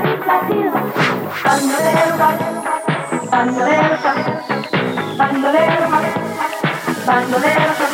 bandolero bandolero bandolero bandolero